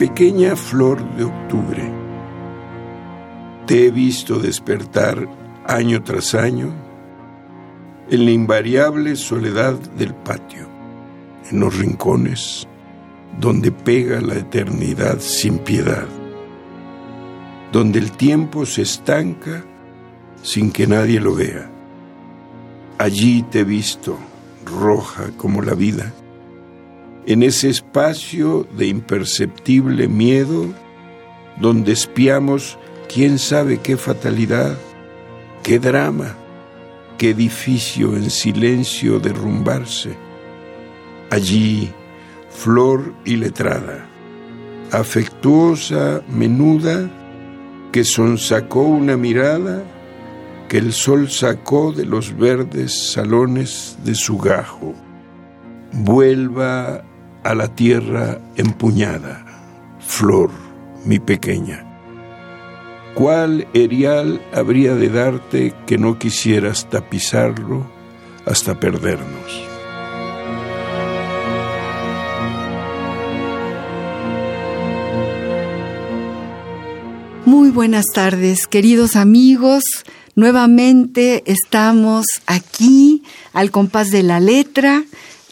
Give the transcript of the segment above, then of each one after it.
Pequeña flor de octubre, te he visto despertar año tras año en la invariable soledad del patio, en los rincones donde pega la eternidad sin piedad, donde el tiempo se estanca sin que nadie lo vea. Allí te he visto, roja como la vida, en ese espacio de imperceptible miedo donde espiamos quién sabe qué fatalidad, qué drama, qué edificio en silencio derrumbarse. Allí, flor y letrada, afectuosa, menuda, que sonsacó una mirada que el sol sacó de los verdes salones de su gajo. Vuelva a la tierra empuñada, flor, mi pequeña. ¿Cuál erial habría de darte que no quisieras tapizarlo hasta perdernos? Muy buenas tardes, queridos amigos. Nuevamente estamos aquí al compás de la letra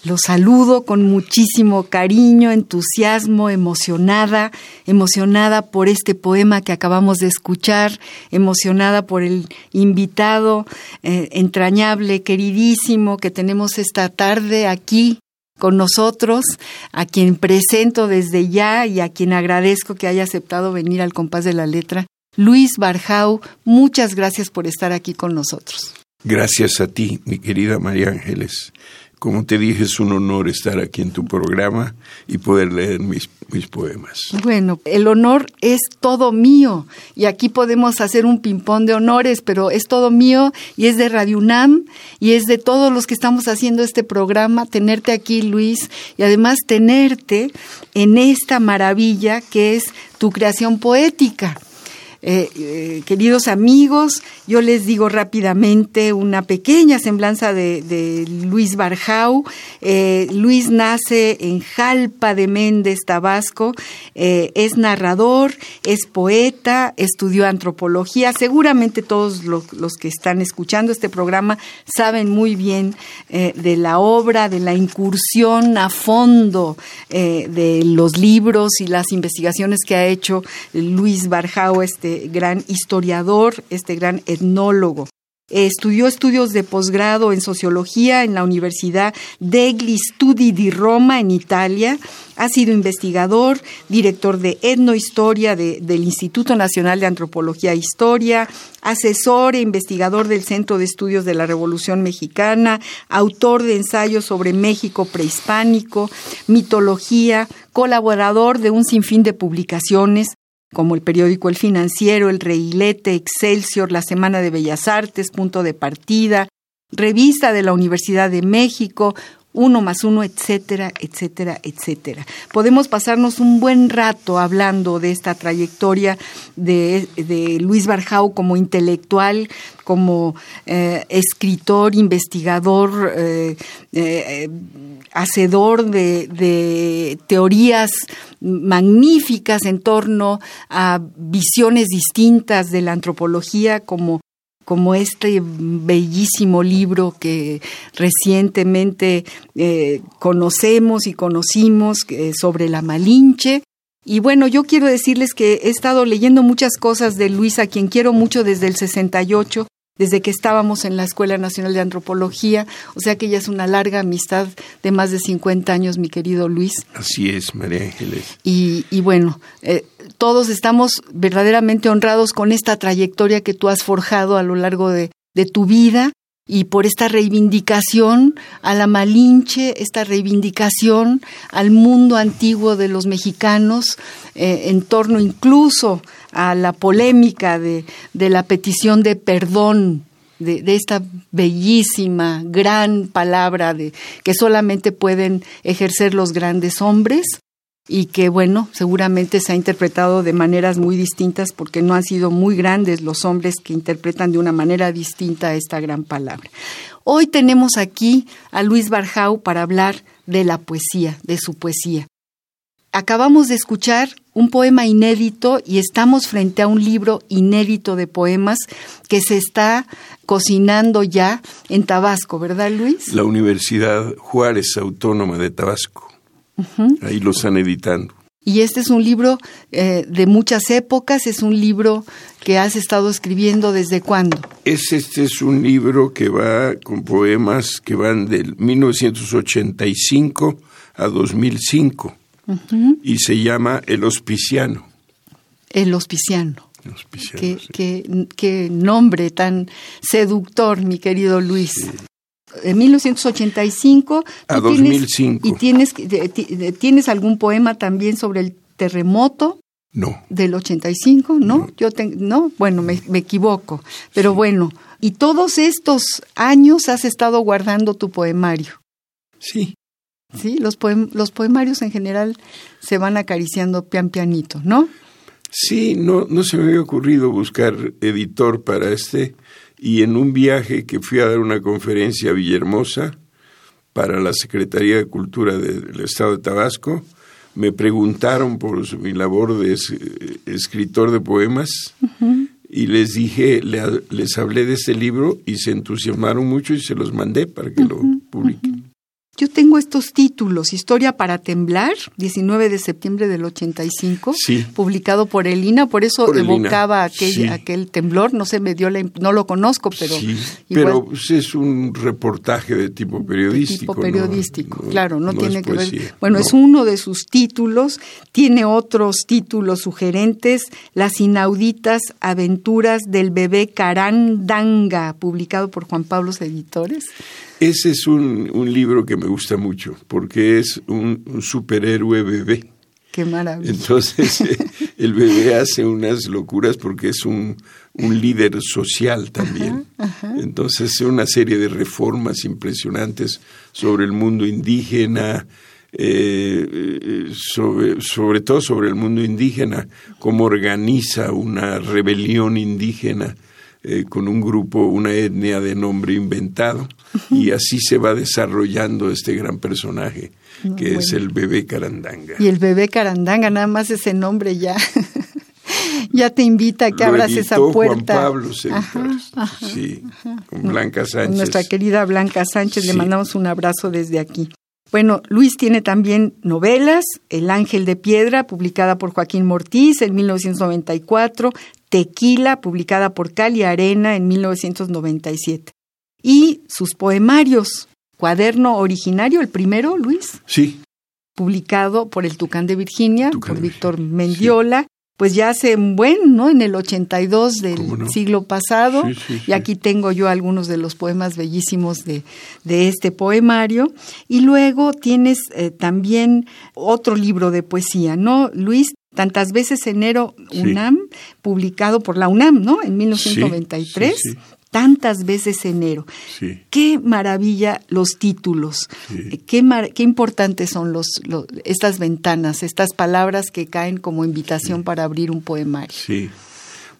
los saludo con muchísimo cariño, entusiasmo, emocionada, emocionada por este poema que acabamos de escuchar, emocionada por el invitado eh, entrañable, queridísimo que tenemos esta tarde aquí con nosotros, a quien presento desde ya y a quien agradezco que haya aceptado venir al compás de la letra. Luis Barjau, muchas gracias por estar aquí con nosotros. Gracias a ti, mi querida María Ángeles. Como te dije, es un honor estar aquí en tu programa y poder leer mis, mis poemas. Bueno, el honor es todo mío y aquí podemos hacer un ping-pong de honores, pero es todo mío y es de Radio UNAM y es de todos los que estamos haciendo este programa, tenerte aquí, Luis, y además tenerte en esta maravilla que es tu creación poética. Eh, eh, queridos amigos, yo les digo rápidamente una pequeña semblanza de, Luis Barjau. Eh, Luis nace en Jalpa de Méndez, Tabasco, es narrador, es poeta, estudió antropología. Seguramente todos los, que están escuchando este programa saben muy bien de la obra, de la incursión a fondo de los libros y las investigaciones que ha hecho Luis Barjau, este este gran historiador, este gran etnólogo. Estudió estudios de posgrado en sociología en la Universidad degli Studi di Roma en Italia. Ha sido investigador, director de etnohistoria del Instituto Nacional de Antropología e Historia, asesor e investigador del Centro de Estudios de la Revolución Mexicana, autor de ensayos sobre México prehispánico, mitología, colaborador de un sinfín de publicaciones como el periódico El Financiero, El Reilete, Excelsior, La Semana de Bellas Artes, Punto de Partida, Revista de la Universidad de México, uno más uno, etcétera, etcétera, etcétera. Podemos pasarnos un buen rato hablando de esta trayectoria de, Luis Barjau como intelectual, como eh, escritor, investigador, eh, eh, hacedor de, teorías magníficas en torno a visiones distintas de la antropología como como este bellísimo libro que recientemente eh, conocemos y conocimos eh, sobre la Malinche. Y bueno, yo quiero decirles que he estado leyendo muchas cosas de Luis, a quien quiero mucho desde el 68, desde que estábamos en la Escuela Nacional de Antropología, o sea que ya es una larga amistad de más de 50 años, mi querido Luis. Así es, María Ángeles. Y, y bueno, eh, todos estamos verdaderamente honrados con esta trayectoria que tú has forjado a lo largo de, tu vida y por esta reivindicación a la Malinche, esta reivindicación al mundo antiguo de los mexicanos, eh, en torno incluso a la polémica de, de la petición de perdón. De, de, esta bellísima, gran palabra de que solamente pueden ejercer los grandes hombres y que bueno, seguramente se ha interpretado de maneras muy distintas porque no han sido muy grandes los hombres que interpretan de una manera distinta esta gran palabra. Hoy tenemos aquí a Luis Barjau para hablar de la poesía, de su poesía. Acabamos de escuchar un poema inédito y estamos frente a un libro inédito de poemas que se está cocinando ya en Tabasco, ¿verdad Luis? La Universidad Juárez Autónoma de Tabasco. Ahí lo están editando. Y este es un libro eh, de muchas épocas, es un libro que has estado escribiendo desde cuándo. Es, este es un libro que va con poemas que van del 1985 a 2005 y se llama El Hospiciano. El Hospiciano. El Hospiciano Qué, sí. qué- qué nombre tan seductor, mi querido Luis. En 1985 A tú tienes- 2005. y tienes tienes algún poema también sobre el terremoto No, del 85, ¿no? No. Yo ten- no, bueno, me, me equivoco, pero bueno, y todos estos años has estado guardando tu poemario. sí, Sí, los, poem- los poemarios en general se van acariciando pian pianito, ¿no? sí, no, no se me había ocurrido buscar editor para este y en un viaje que fui a dar una conferencia a Villahermosa para la Secretaría de Cultura de- del Estado de Tabasco, me preguntaron por su- mi labor de es- eh, escritor de poemas y les dije, le- les hablé de este libro y se entusiasmaron mucho y se los mandé para que lo publiquen. Yo tengo estos títulos, Historia para temblar, 19 de septiembre del 85, Sí. publicado por Elina, por eso Por evocaba aquel, sí. aquel temblor, no se me dio la, no lo conozco, pero sí, igual- pero pues, es un reportaje de tipo periodístico. tipo ¿no? periodístico, claro, no, tiene que ver. Bueno, no. es uno de sus títulos, tiene otros títulos sugerentes, Las inauditas aventuras del bebé Carandanga, publicado por Juan Pablo Editores. Ese es un, un libro que me gusta mucho porque es un, un superhéroe bebé. Qué maravilla. Entonces eh, el bebé hace unas locuras porque es un, un líder social también. Entonces hace una serie de reformas impresionantes sobre el mundo indígena, eh, eh, sobre, sobre todo sobre el mundo indígena, cómo organiza una rebelión indígena eh, con un grupo, una etnia de nombre inventado, y así se va desarrollando este gran personaje, que es el bebé Carandanga. Y el bebé Carandanga, nada más ese nombre ya. ya te invita a que Lo abras editó esa Juan puerta. Pablo Editores. sí, con Blanca Sánchez. nuestra querida Blanca Sánchez, le mandamos un abrazo desde aquí. Bueno, Luis tiene también novelas, El Ángel de Piedra, publicada por Joaquín Mortiz en 1994, Tequila, publicada por Cali Arena en 1997. Y sus poemarios, Cuaderno Originario, el primero, Luis, Sí, publicado por el Tucán de Virginia, Tucán por Víctor Mendiola, pues ya hace un buen, ¿no? En el 82 del siglo pasado. Sí, sí, Y aquí tengo yo algunos de los poemas bellísimos de, de este poemario. Y luego tienes eh, también otro libro de poesía, ¿no, Luis? Tantas veces enero. UNAM, publicado por la UNAM, ¿no? En 1993. Tantas veces enero. sí. Qué maravilla los títulos. Sí. Eh, Qué, mar- qué importantes son los, lo- estas ventanas, estas palabras que caen como invitación para abrir un poemario. Sí.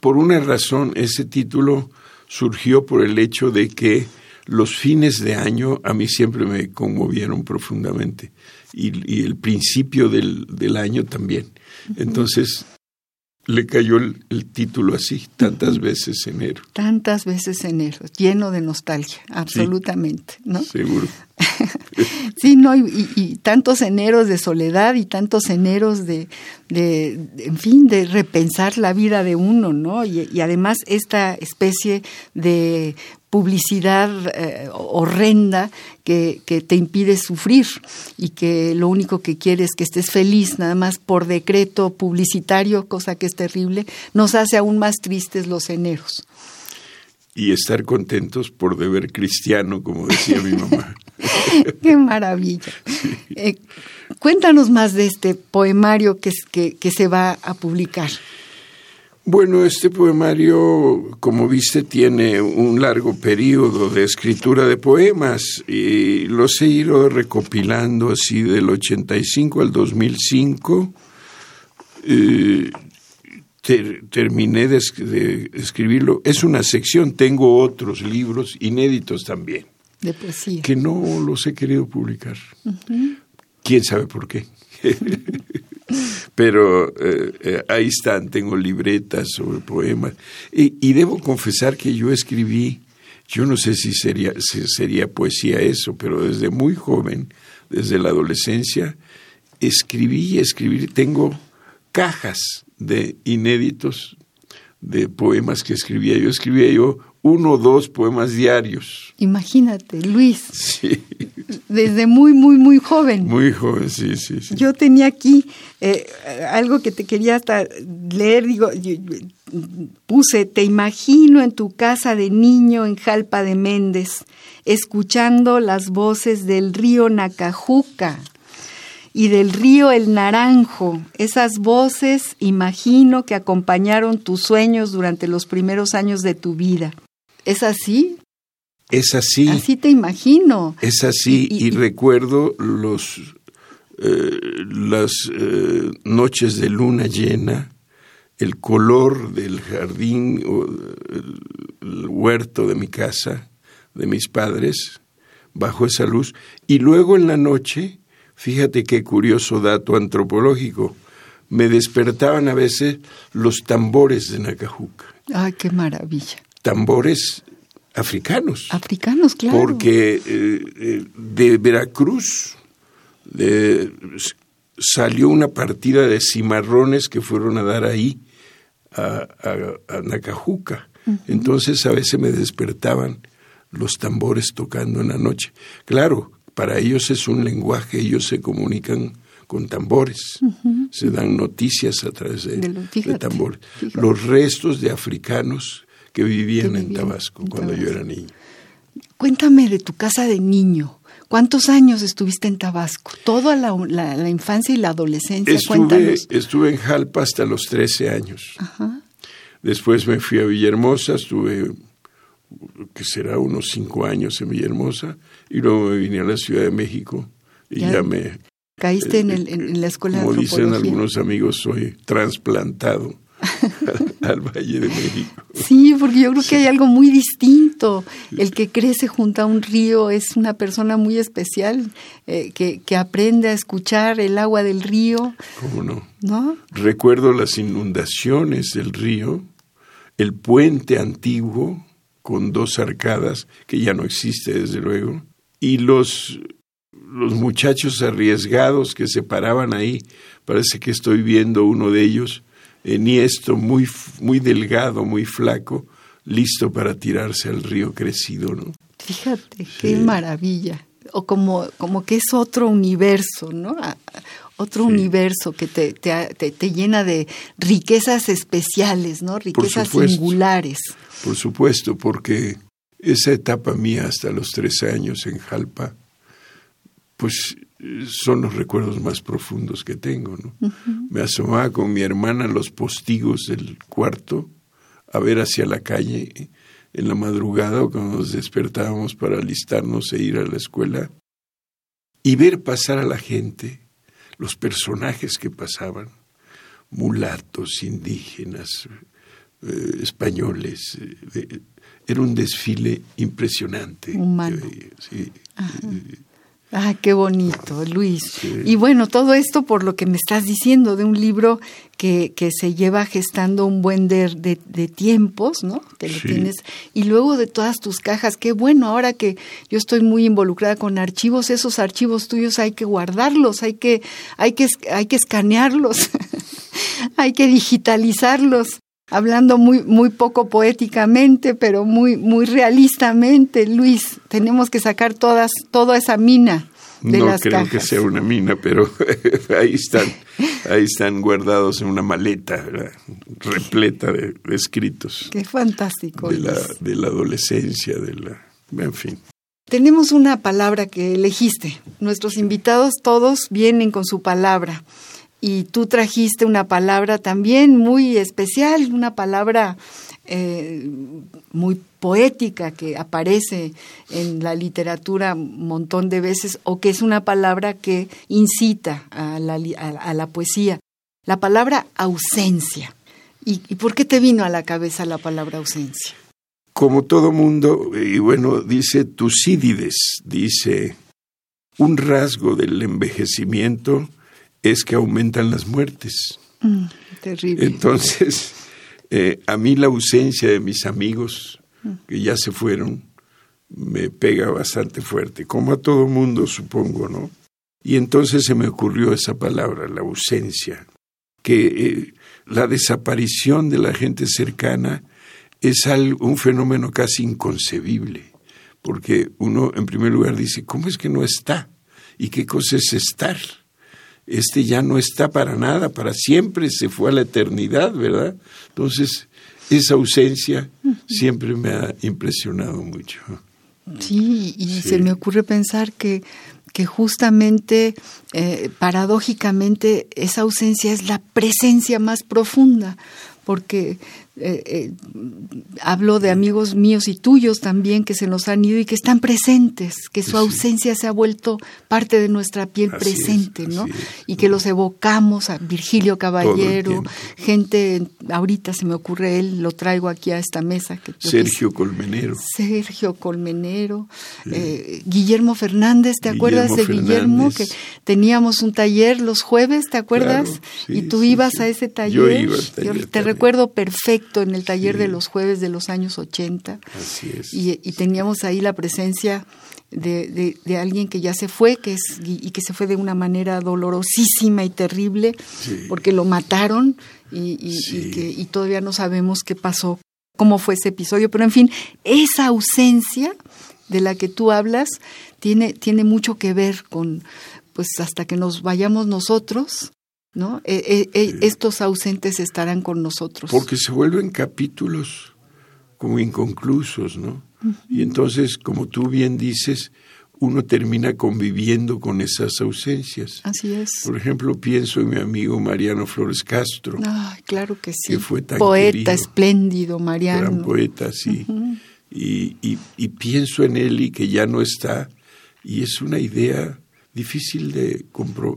Por una razón, ese título surgió por el hecho de que los fines de año a mí siempre me conmovieron profundamente y, y el principio del, del año también. Entonces, le cayó el, título así, tantas veces enero. Tantas veces enero, lleno de nostalgia, absolutamente, ¿no? Seguro. sí, no, y, tantos eneros de soledad y tantos eneros de, de, en fin, de repensar la vida de uno, ¿no? y además esta especie de publicidad eh, horrenda que, que, te impide sufrir y que lo único que quiere es que estés feliz, nada más por decreto publicitario, cosa que es terrible, nos hace aún más tristes los eneros. Y estar contentos por deber cristiano, como decía mi mamá. Qué maravilla. Eh, cuéntanos más de este poemario que, que, que se va a publicar. Bueno, este poemario, como viste, tiene un largo periodo de escritura de poemas y los he ido recopilando así del 85 al 2005. Eh, terminé de, escribirlo. Es una sección, tengo otros libros inéditos también. De poesía. Que no los he querido publicar. ¿Quién sabe por qué? Pero eh, eh, ahí están, tengo libretas sobre poemas. Y, debo confesar que yo escribí, yo no sé si sería, si sería poesía eso, pero desde muy joven, desde la adolescencia, escribí y escribí. Tengo cajas de inéditos de poemas que escribía. Yo escribía yo uno o dos poemas diarios. Imagínate, Luis. Sí. Desde muy, muy, muy joven. Muy joven, sí, sí. sí. Yo tenía aquí eh, algo que te quería hasta leer, digo, puse, te imagino en tu casa de niño en Jalpa de Méndez, escuchando las voces del río Nacajuca y del río El Naranjo. Esas voces, imagino, que acompañaron tus sueños durante los primeros años de tu vida. ¿Es así? Es así. Así te imagino. Es así y, recuerdo los eh, las eh, noches de luna llena, el color del jardín o el huerto de mi casa, de mis padres, bajo esa luz, y luego en la noche, fíjate qué curioso dato antropológico, me despertaban a veces los tambores de Nacajuca. Ay, qué maravilla tambores africanos. Africanos, claro. Porque eh, eh, de Veracruz salió una partida de cimarrones que fueron a dar ahí a, Nacajuca. Entonces a veces me despertaban los tambores tocando en la noche. Claro, para ellos es un lenguaje, ellos se comunican con tambores, se dan noticias a través de, tambores. Los restos de africanos que vivían, en Tabasco cuando yo era niño. Cuéntame de tu casa de niño. ¿Cuántos años estuviste en Tabasco? ¿Toda la, infancia y la adolescencia? Estuve, estuve en Jalpa hasta los 13 años. Después me fui a Villahermosa, estuve, que será unos cinco años en Villahermosa, y luego me vine a la Ciudad de México y ya, me... Caíste en, en, la escuela Como dicen algunos amigos, soy trasplantado al Valle de México. Sí, porque yo creo que hay algo muy distinto. El que crece junto a un río es una persona muy especial, eh, que, que, aprende a escuchar el agua del río. ¿Cómo no? ¿No? Recuerdo las inundaciones del río, el puente antiguo con dos arcadas, que ya no existe desde luego, y los, los muchachos arriesgados que se paraban ahí. Parece que estoy viendo uno de ellos esto muy, muy delgado, muy flaco, listo para tirarse al río crecido, ¿no? Fíjate, qué maravilla. O como, como que es otro universo, ¿no? Otro universo que te, te, te, llena de riquezas especiales, ¿no? Riquezas singulares. Por supuesto, porque esa etapa mía hasta los tres años en Jalpa, pues son los recuerdos más profundos que tengo. ¿no? Me asomaba con mi hermana a los postigos del cuarto a ver hacia la calle en la madrugada cuando nos despertábamos para alistarnos e ir a la escuela y ver pasar a la gente, los personajes que pasaban, mulatos, indígenas, eh, españoles. Eh, era un desfile impresionante. Humano. sí, Ah, qué bonito, Luis. Y bueno, todo esto por lo que me estás diciendo de un libro que, que se lleva gestando un buen de, de, tiempos, ¿no? Que lo tienes. Y luego de todas tus cajas, qué bueno, ahora que yo estoy muy involucrada con archivos, esos archivos tuyos hay que guardarlos, hay que, hay que, hay que escanearlos, hay que digitalizarlos hablando muy, muy poco poéticamente, pero muy, muy realistamente, Luis, tenemos que sacar todas, toda esa mina. De no creo que sea una mina, pero ahí están, ahí están guardados en una maleta repleta de, escritos. Qué fantástico. De la, de la adolescencia, de la, en fin. Tenemos una palabra que elegiste. Nuestros invitados todos vienen con su palabra y tú trajiste una palabra también muy especial, una palabra eh, muy poética que aparece en la literatura un montón de veces o que es una palabra que incita a la, a, la poesía. La palabra ausencia. ¿Y, ¿Y por qué te vino a la cabeza la palabra ausencia? Como todo mundo, y bueno, dice Tucídides, dice, un rasgo del envejecimiento es que aumentan las muertes. Mm, terrible. Entonces, eh, a mí la ausencia de mis amigos, que ya se fueron, me pega bastante fuerte, como a todo mundo, supongo, ¿no? Y entonces se me ocurrió esa palabra, la ausencia, que eh, la desaparición de la gente cercana es algo, un fenómeno casi inconcebible, porque uno en primer lugar dice, ¿cómo es que no está? ¿Y qué cosa es estar? Este ya no está para nada, para siempre, se fue a la eternidad, ¿verdad? Entonces, esa ausencia siempre me ha impresionado mucho. Sí, y se me ocurre pensar que, que justamente, eh, paradójicamente, esa ausencia es la presencia más profunda, porque eh, eh, hablo de amigos míos y tuyos también que se nos han ido y que están presentes, que su ausencia se ha vuelto parte de nuestra piel presente, ¿no? Y que los evocamos a Virgilio Caballero, gente, ahorita se me ocurre él, lo traigo aquí a esta mesa. Que Sergio Colmenero. Sergio Colmenero, eh, Guillermo Fernández, ¿te acuerdas de Guillermo? Que teníamos un taller los jueves, ¿te acuerdas? y tú ibas a ese taller. Yo iba al taller te recuerdo perfecto en el taller de los jueves de los años 80. Así es. Y, teníamos ahí la presencia de, de, alguien que ya se fue que es, y que se fue de una manera dolorosísima y terrible, porque lo mataron y, y, que, y todavía no sabemos qué pasó, cómo fue ese episodio. Pero en fin, esa ausencia de la que tú hablas tiene, tiene mucho que ver con, pues hasta que nos vayamos nosotros, ¿no? E, e, e, estos ausentes estarán con nosotros. Porque se vuelven capítulos como inconclusos, ¿no? Y entonces, como tú bien dices, uno termina conviviendo con esas ausencias. Así es. Por ejemplo, pienso en mi amigo Mariano Flores Castro. Ay, claro que sí. Que fue tan Poeta espléndido, Mariano. Gran poeta, sí. y, y, y pienso en él y que ya no está. Y es una idea difícil de,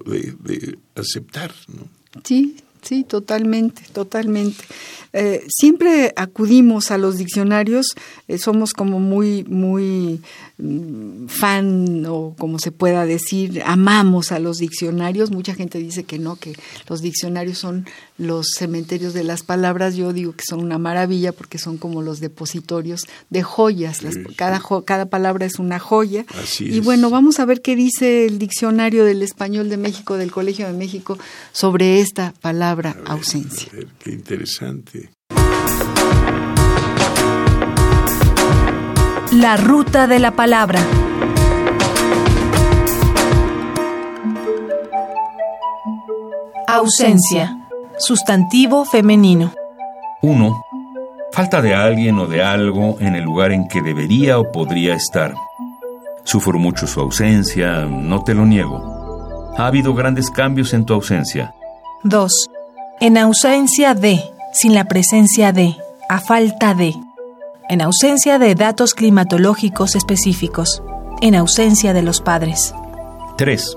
de, de aceptar. ¿no? Sí, sí, totalmente, totalmente. Eh, siempre acudimos a los diccionarios, eh, somos como muy, muy mm, fan o como se pueda decir, amamos a los diccionarios. Mucha gente dice que no, que los diccionarios son los cementerios de las palabras. Yo digo que son una maravilla porque son como los depositorios de joyas. cada, cada palabra es una joya. y bueno, vamos a ver qué dice el diccionario del español de México, del Colegio de México, sobre esta palabra ausencia. qué interesante. La ruta de la palabra. Ausencia. Sustantivo femenino. 1. Falta de alguien o de algo en el lugar en que debería o podría estar. Sufro mucho su ausencia, no te lo niego. Ha habido grandes cambios en tu ausencia. 2. En ausencia de, sin la presencia de, a falta de en ausencia de datos climatológicos específicos, en ausencia de los padres. 3.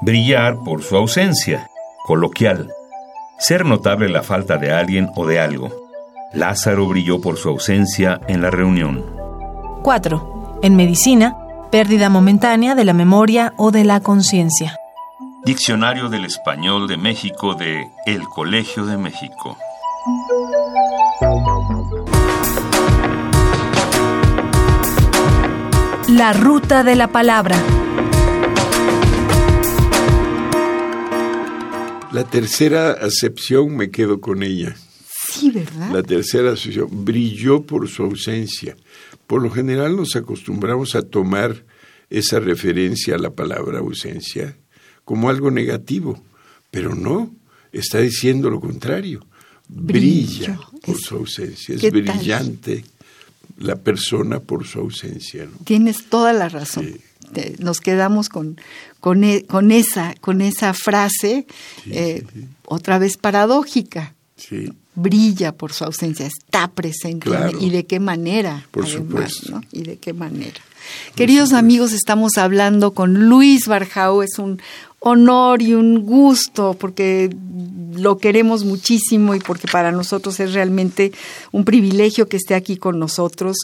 Brillar por su ausencia, coloquial. Ser notable la falta de alguien o de algo. Lázaro brilló por su ausencia en la reunión. 4. En medicina, pérdida momentánea de la memoria o de la conciencia. Diccionario del Español de México de El Colegio de México. La ruta de la palabra. La tercera acepción me quedo con ella. Sí, ¿verdad? La tercera acepción brilló por su ausencia. Por lo general nos acostumbramos a tomar esa referencia a la palabra ausencia como algo negativo, pero no, está diciendo lo contrario. Brilla por su ausencia, es brillante la persona por su ausencia. Tienes toda la razón. Nos quedamos con, con, e, con, esa, con esa frase, eh, otra vez paradójica. Brilla por su ausencia, está presente. ¿Y de qué manera? Por supuesto. ¿Y de qué manera? Queridos amigos, estamos hablando con Luis Barjao, es un honor y un gusto porque lo queremos muchísimo y porque para nosotros es realmente un privilegio que esté aquí con nosotros.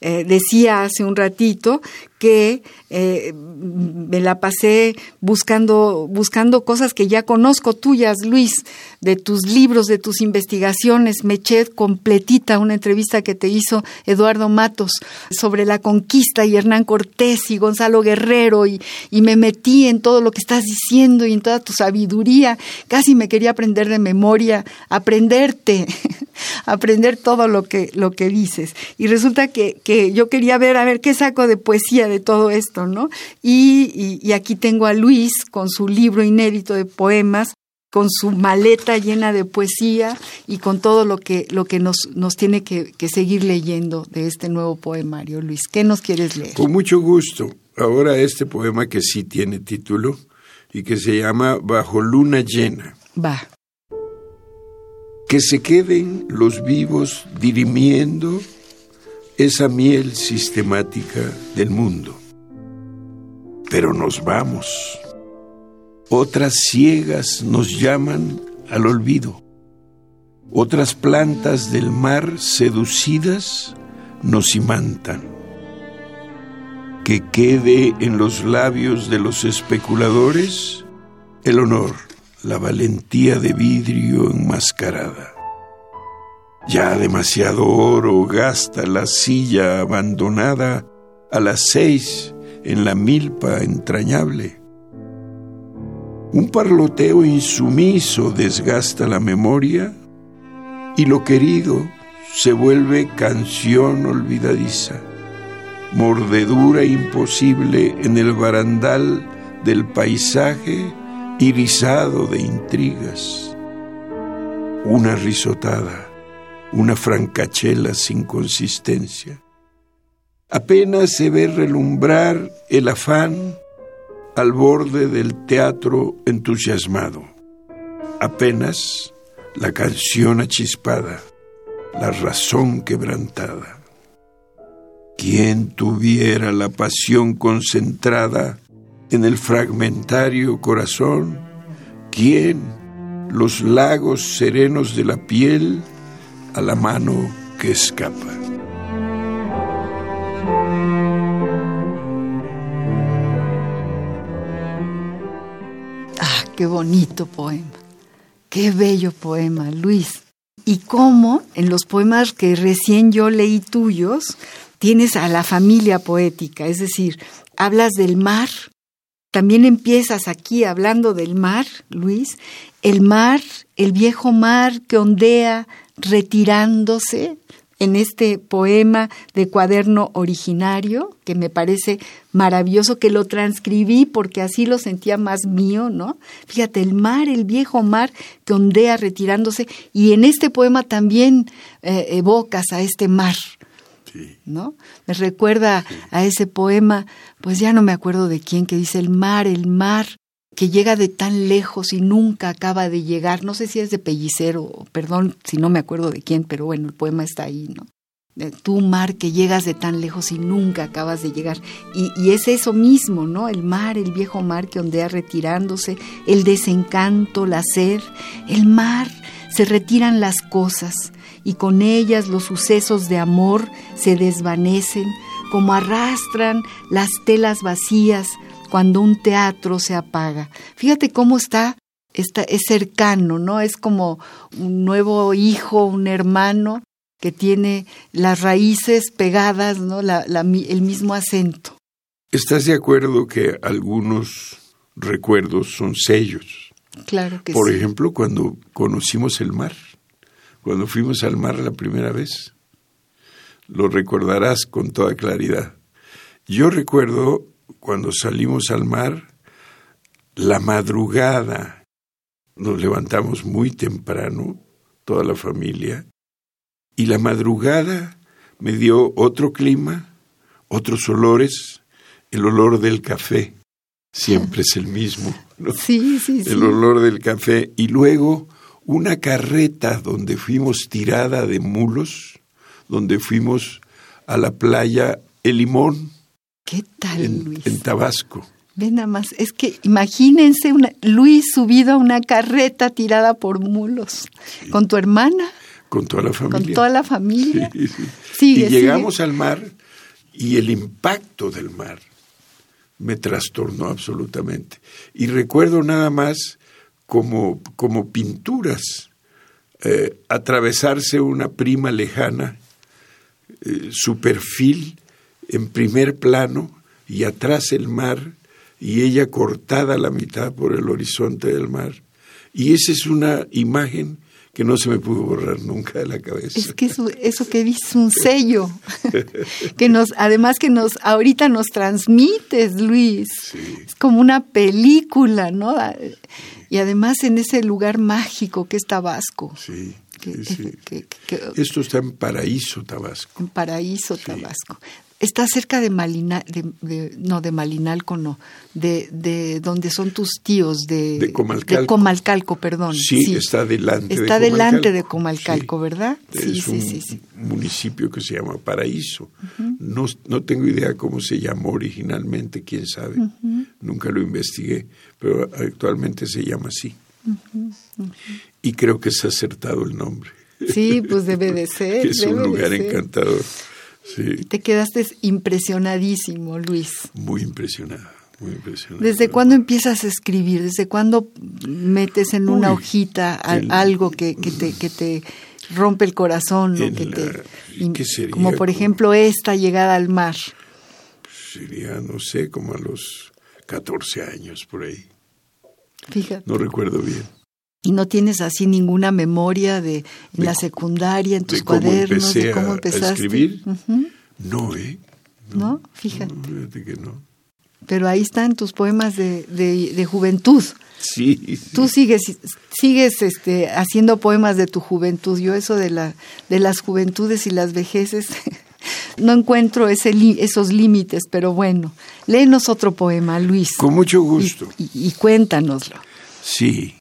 Eh, decía hace un ratito que eh, me la pasé buscando, buscando cosas que ya conozco tuyas, Luis, de tus libros, de tus investigaciones. Me eché completita una entrevista que te hizo Eduardo Matos sobre la conquista y Hernán Cortés y Gonzalo Guerrero y, y me metí en todo lo que estás diciendo y en toda tu sabiduría. Casi me quería aprender de memoria, aprenderte, aprender todo lo que, lo que dices. Y resulta que, que yo quería ver, a ver, qué saco de poesía de todo esto, ¿no? Y, aquí tengo a Luis con su libro inédito de poemas, con su maleta llena de poesía y con todo lo que, lo que nos, nos tiene que, que seguir leyendo de este nuevo poemario. Luis, ¿qué nos quieres leer? Con mucho gusto. Ahora este poema que sí tiene título y que se llama Bajo luna llena. Va. Que se queden los vivos dirimiendo esa miel sistemática del mundo. Pero nos vamos. Otras ciegas nos llaman al olvido. Otras plantas del mar seducidas nos imantan. Que quede en los labios de los especuladores el honor, la valentía de vidrio enmascarada. Ya demasiado oro gasta la silla abandonada a las seis en la milpa entrañable. Un parloteo insumiso desgasta la memoria y lo querido se vuelve canción olvidadiza, mordedura imposible en el barandal del paisaje irisado de intrigas. Una risotada una francachela sin consistencia. Apenas se ve relumbrar el afán al borde del teatro entusiasmado. Apenas la canción achispada, la razón quebrantada. ¿Quién tuviera la pasión concentrada en el fragmentario corazón? ¿Quién los lagos serenos de la piel? A la mano que escapa. Ah, qué bonito poema. Qué bello poema, Luis. Y cómo en los poemas que recién yo leí tuyos, tienes a la familia poética, es decir, hablas del mar, también empiezas aquí hablando del mar, Luis, el mar, el viejo mar que ondea retirándose en este poema de cuaderno originario, que me parece maravilloso, que lo transcribí porque así lo sentía más mío, ¿no? Fíjate, el mar, el viejo mar que ondea retirándose, y en este poema también eh, evocas a este mar, ¿no? Me recuerda a ese poema, pues ya no me acuerdo de quién, que dice el mar, el mar que llega de tan lejos y nunca acaba de llegar. No sé si es de Pellicero, perdón si no me acuerdo de quién, pero bueno, el poema está ahí, ¿no? Tú, mar, que llegas de tan lejos y nunca acabas de llegar. Y, y, es eso mismo, ¿no? El mar, el viejo mar que ondea retirándose, el desencanto, la sed. El mar, se retiran las cosas y con ellas los sucesos de amor se desvanecen como arrastran las telas vacías cuando un teatro se apaga. Fíjate cómo está, está es cercano, ¿no? Es como un nuevo hijo, un hermano que tiene las raíces pegadas, ¿no? el mismo acento. ¿Estás de acuerdo que algunos recuerdos son sellos? Claro que Por sí. ejemplo, cuando conocimos el mar, cuando fuimos al mar la primera vez, lo recordarás con toda claridad. Yo recuerdo cuando salimos al mar, la madrugada, nos levantamos muy temprano, toda la familia, y la madrugada me dio otro clima, otros olores, el olor del café, siempre es el mismo, ¿no? Sí, sí, sí. el olor del café, y luego una carreta donde fuimos tirada de mulos, donde fuimos a la playa El Limón, ¿Qué tal, en, Luis? en Tabasco. Ve nada más, es que imagínense una, Luis subido a una carreta tirada por mulos, con tu hermana, Con toda la familia. con toda la familia. Sí, sí. Sigue, y llegamos sigue. al mar y el impacto del mar me trastornó absolutamente. Y recuerdo nada más como, como pinturas, eh, atravesarse una prima lejana, eh, su perfil en primer plano y atrás el mar y ella cortada a la mitad por el horizonte del mar. Y esa es una imagen que no se me pudo borrar nunca de la cabeza. Es que eso, eso que dices un sello, que nos, además que nos, ahorita nos transmites, Luis. Es como una película, ¿no? Y además en ese lugar mágico que es Tabasco. Sí, que- sí, sí. que- que- Esto está en Paraíso, Tabasco. en Paraíso, Tabasco. Está cerca de Malinal, de, de- no, de Malinalco, no, de, de donde son tus tíos, de, De Comalcalco. de Comalcalco, perdón. Sí, está delante de Está delante de Comalcalco. Comalcalco, Sí. ¿verdad? Sí, es sí, un sí, sí. municipio que se llama Paraíso. no, no tengo idea cómo se llamó originalmente, quién sabe. Nunca lo investigué, pero actualmente se llama así. Y creo que es acertado el nombre. Sí, pues debe de ser. que es un de lugar encantador. Sí, Te quedaste impresionadísimo, Luis. muy impresionado, muy impresionado. ¿Desde cuándo empiezas a escribir? ¿Desde cuándo metes en una Uy, hojita a- algo que, que te, que te rompe el corazón? ¿no? Que la- te, ¿qué sería? como por ejemplo esta llegada al mar. Sería, no sé, como a los 14 años por ahí. Fíjate. No recuerdo bien. Y no tienes así ninguna memoria de en De la secundaria, en tus de cuadernos, de cómo a- a empezaste. escribir. No, ¿eh? ¿No? Fíjate. No, fíjate que no. Pero ahí están tus poemas de, de, de juventud. Sí, sí. Tú sigues, sigues este, haciendo poemas de tu juventud. Yo eso de, la, de las juventudes y las vejeces no encuentro ese li- esos límites, pero bueno, léenos otro poema, Luis. Con mucho y, gusto. y- y cuéntanoslo. Sí.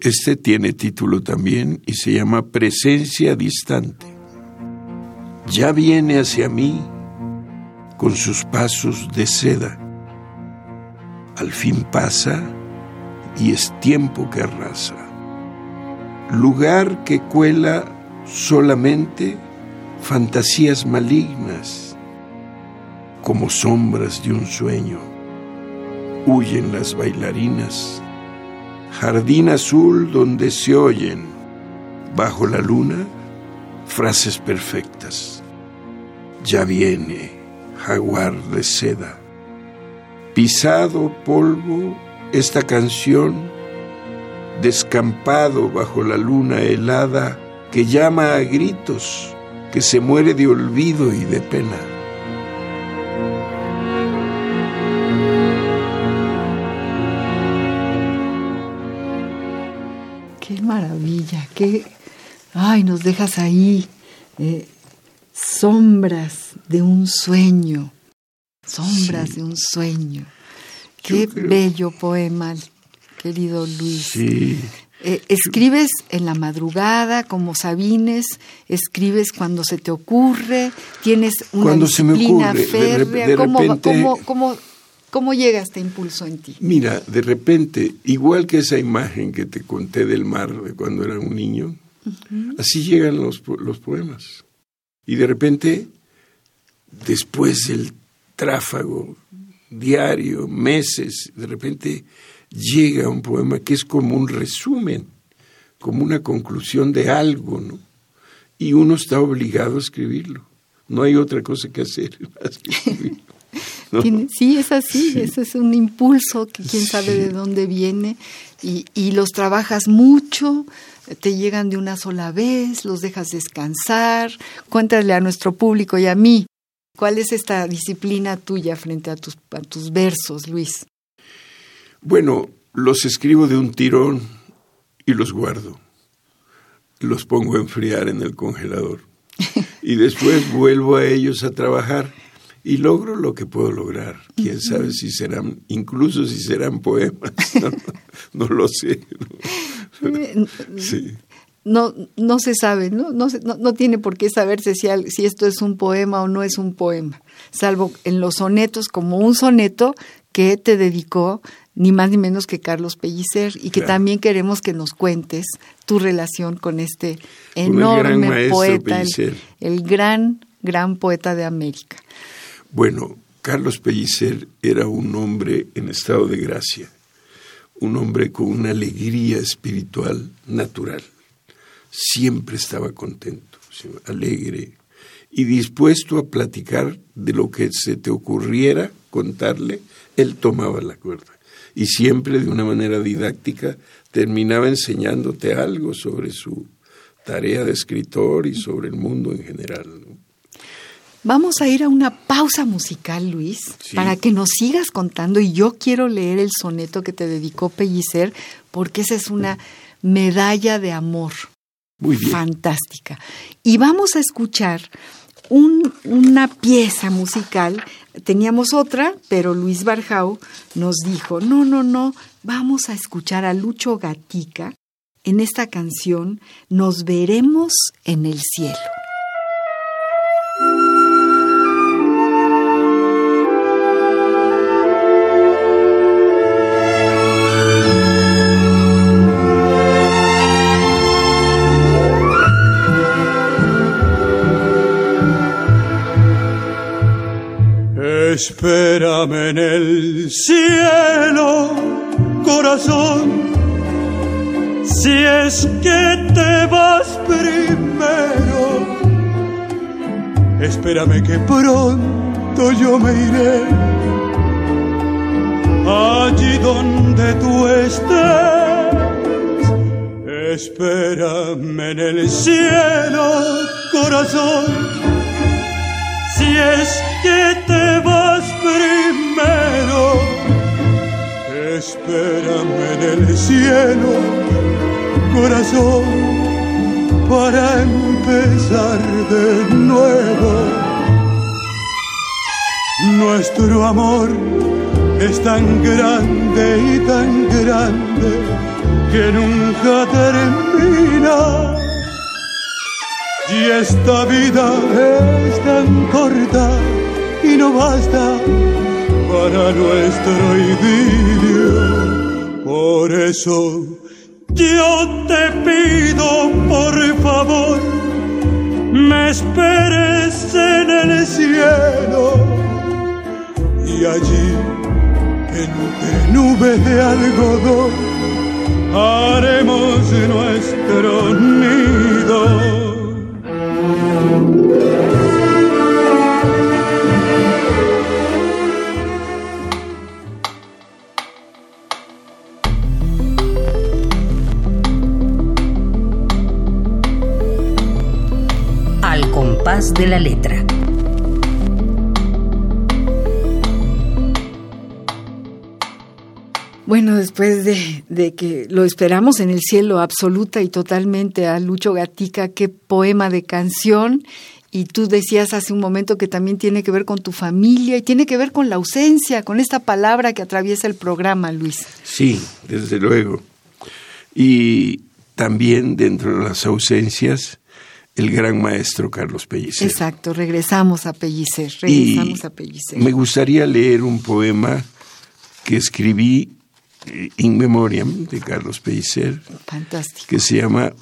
Este tiene título también y se llama Presencia Distante. Ya viene hacia mí con sus pasos de seda. Al fin pasa y es tiempo que arrasa. Lugar que cuela solamente fantasías malignas, como sombras de un sueño. Huyen las bailarinas jardín azul donde se oyen, bajo la luna, frases perfectas. Ya viene, jaguar de seda. Pisado polvo, esta canción, descampado bajo la luna helada, que llama a gritos, que se muere de olvido y de pena. Maravilla, qué... Ay, nos dejas ahí eh, sombras de un sueño, sombras Sí. de un sueño. Qué creo- bello poema, querido Luis. Sí, Eh, escribes en la madrugada, como Sabines, escribes cuando se te ocurre, tienes una Cuando se me disciplina ocurre, férrea. de ¿Cómo, repente- cómo- cómo- cómo llega este impulso en ti? Mira, de repente, igual que esa imagen que te conté del mar de cuando era un niño, así llegan los, los poemas. Y de repente después del tráfago diario, meses, de repente llega un poema que es como un resumen, como una conclusión de algo, ¿no? Y uno está obligado a escribirlo. No hay otra cosa que hacer más que Sí, es así, ese es un impulso que quién sabe de dónde viene y, y los trabajas mucho, te llegan de una sola vez, los dejas descansar. Cuéntale a nuestro público y a mí, ¿cuál es esta disciplina tuya frente a tus, a tus versos, Luis? Bueno, los escribo de un tirón y los guardo. Los pongo a enfriar en el congelador. Y después vuelvo a ellos a trabajar y logro lo que puedo lograr. Quién sabe si serán, incluso si serán poemas, no, lo sé. Eh, no, no se sabe, ¿no? No, no, tiene por qué saberse si, si esto es un poema o no es un poema, salvo en los sonetos como un soneto que te dedicó ni más ni menos que Carlos Pellicer y que también queremos que nos cuentes tu relación con este enorme poeta, el gran, gran poeta de América. Bueno, Carlos Pellicer era un hombre en estado de gracia, un hombre con una alegría espiritual natural. Siempre estaba contento, alegre y dispuesto a platicar de lo que se te ocurriera contarle, él tomaba la cuerda. Y siempre de una manera didáctica terminaba enseñándote algo sobre su tarea de escritor y sobre el mundo en general. Vamos a ir a una pausa musical, Luis, para que nos sigas contando. Y yo quiero leer el soneto que te dedicó Pellicer, porque esa es una medalla de amor. Muy bien. Fantástica. Y vamos a escuchar una pieza musical. Teníamos otra, pero Luis Barjau nos dijo, no, no, no, vamos a escuchar a Lucho Gatica en esta canción, Nos veremos en el cielo. Espérame en el cielo, corazón, si es que te vas primero. Espérame que pronto yo me iré allí donde tú estés. Espérame en el cielo, corazón, si es que te vas primero. Espérame en el cielo, corazón, para empezar de nuevo. Nuestro amor es tan grande y tan grande que nunca termina. Y esta vida es tan corta y no basta para nuestro idilio. Por eso yo te pido, por favor, me esperes en el cielo y allí, entre nubes de algodón, haremos nuestro nido. De la letra. Bueno, después de, que lo esperamos en el cielo absoluta y totalmente a Lucho Gatica, qué poema de canción. Y tú decías hace un momento que también tiene que ver con tu familia y tiene que ver con la ausencia, con esta palabra que atraviesa el programa, Luis. Sí, desde luego. Y también dentro de las ausencias, el gran maestro Carlos Pellicer. Exacto, regresamos a Pellicer, regresamos a Pellicer. Me gustaría leer un poema que escribí eh, in memoriam de Carlos Pellicer. Fantástico. Que se llama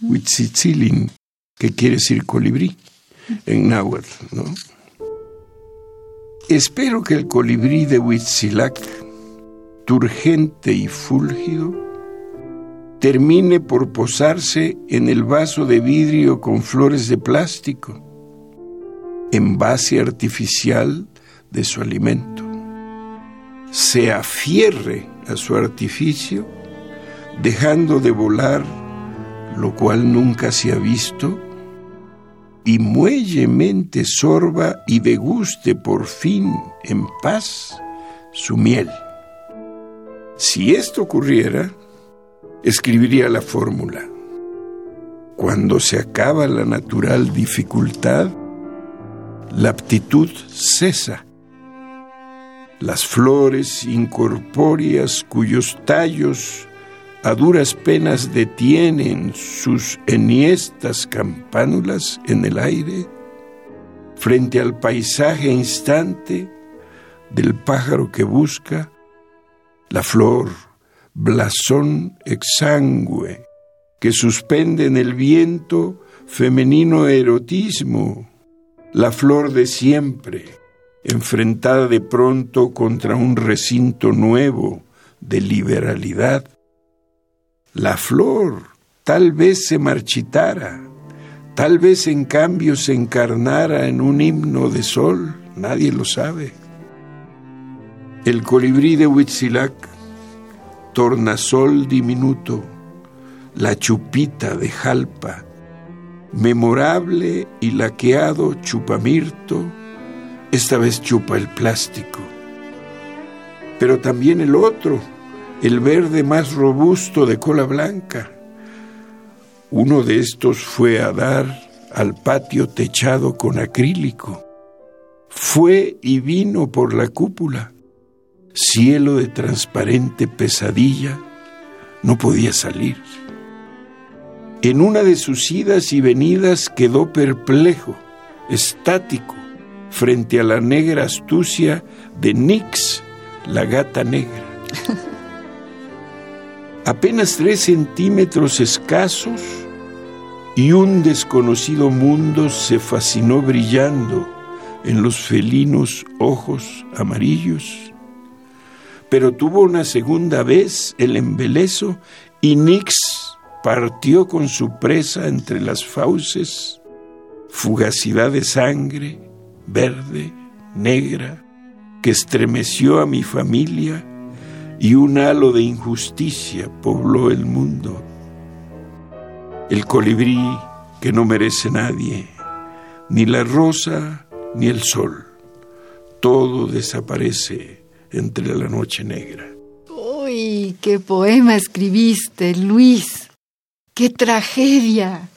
Huitzitzilin, que quiere decir colibrí en náhuatl, ¿no? Espero que el colibrí de Huitzilac, turgente y fúlgido, termine por posarse en el vaso de vidrio con flores de plástico, envase artificial de su alimento. Se afierre a su artificio, dejando de volar, lo cual nunca se ha visto, y muellemente sorba y deguste por fin en paz su miel. Si esto ocurriera, escribiría la fórmula. Cuando se acaba la natural dificultad, la aptitud cesa. Las flores incorpóreas cuyos tallos a duras penas detienen sus enhiestas campánulas en el aire, frente al paisaje instante del pájaro que busca la flor, blasón exangüe, que suspende en el viento femenino erotismo, la flor de siempre, enfrentada de pronto contra un recinto nuevo de liberalidad, la flor tal vez se marchitara, tal vez en cambio se encarnara en un himno de sol, nadie lo sabe. El colibrí de Huitzilac, tornasol diminuto, la chupita de Jalpa, memorable y laqueado chupamirto, esta vez chupa el plástico. Pero también el otro, el verde más robusto de cola blanca. Uno de estos fue a dar al patio techado con acrílico. Fue y vino por la cúpula. Cielo de transparente pesadilla, no podía salir. En una de sus idas y venidas quedó perplejo, estático, frente a la negra astucia de Nix, la gata negra. apenas tres centímetros escasos y un desconocido mundo se fascinó brillando en los felinos ojos amarillos. Pero tuvo una segunda vez el embelezo y Nix partió con su presa entre las fauces, fugacidad de sangre, verde, negra, que estremeció a mi familia y un halo de injusticia pobló el mundo. El colibrí que no merece nadie, ni la rosa ni el sol, todo desaparece entre la noche negra. ¡Uy, qué poema escribiste, Luis! ¡Qué tragedia!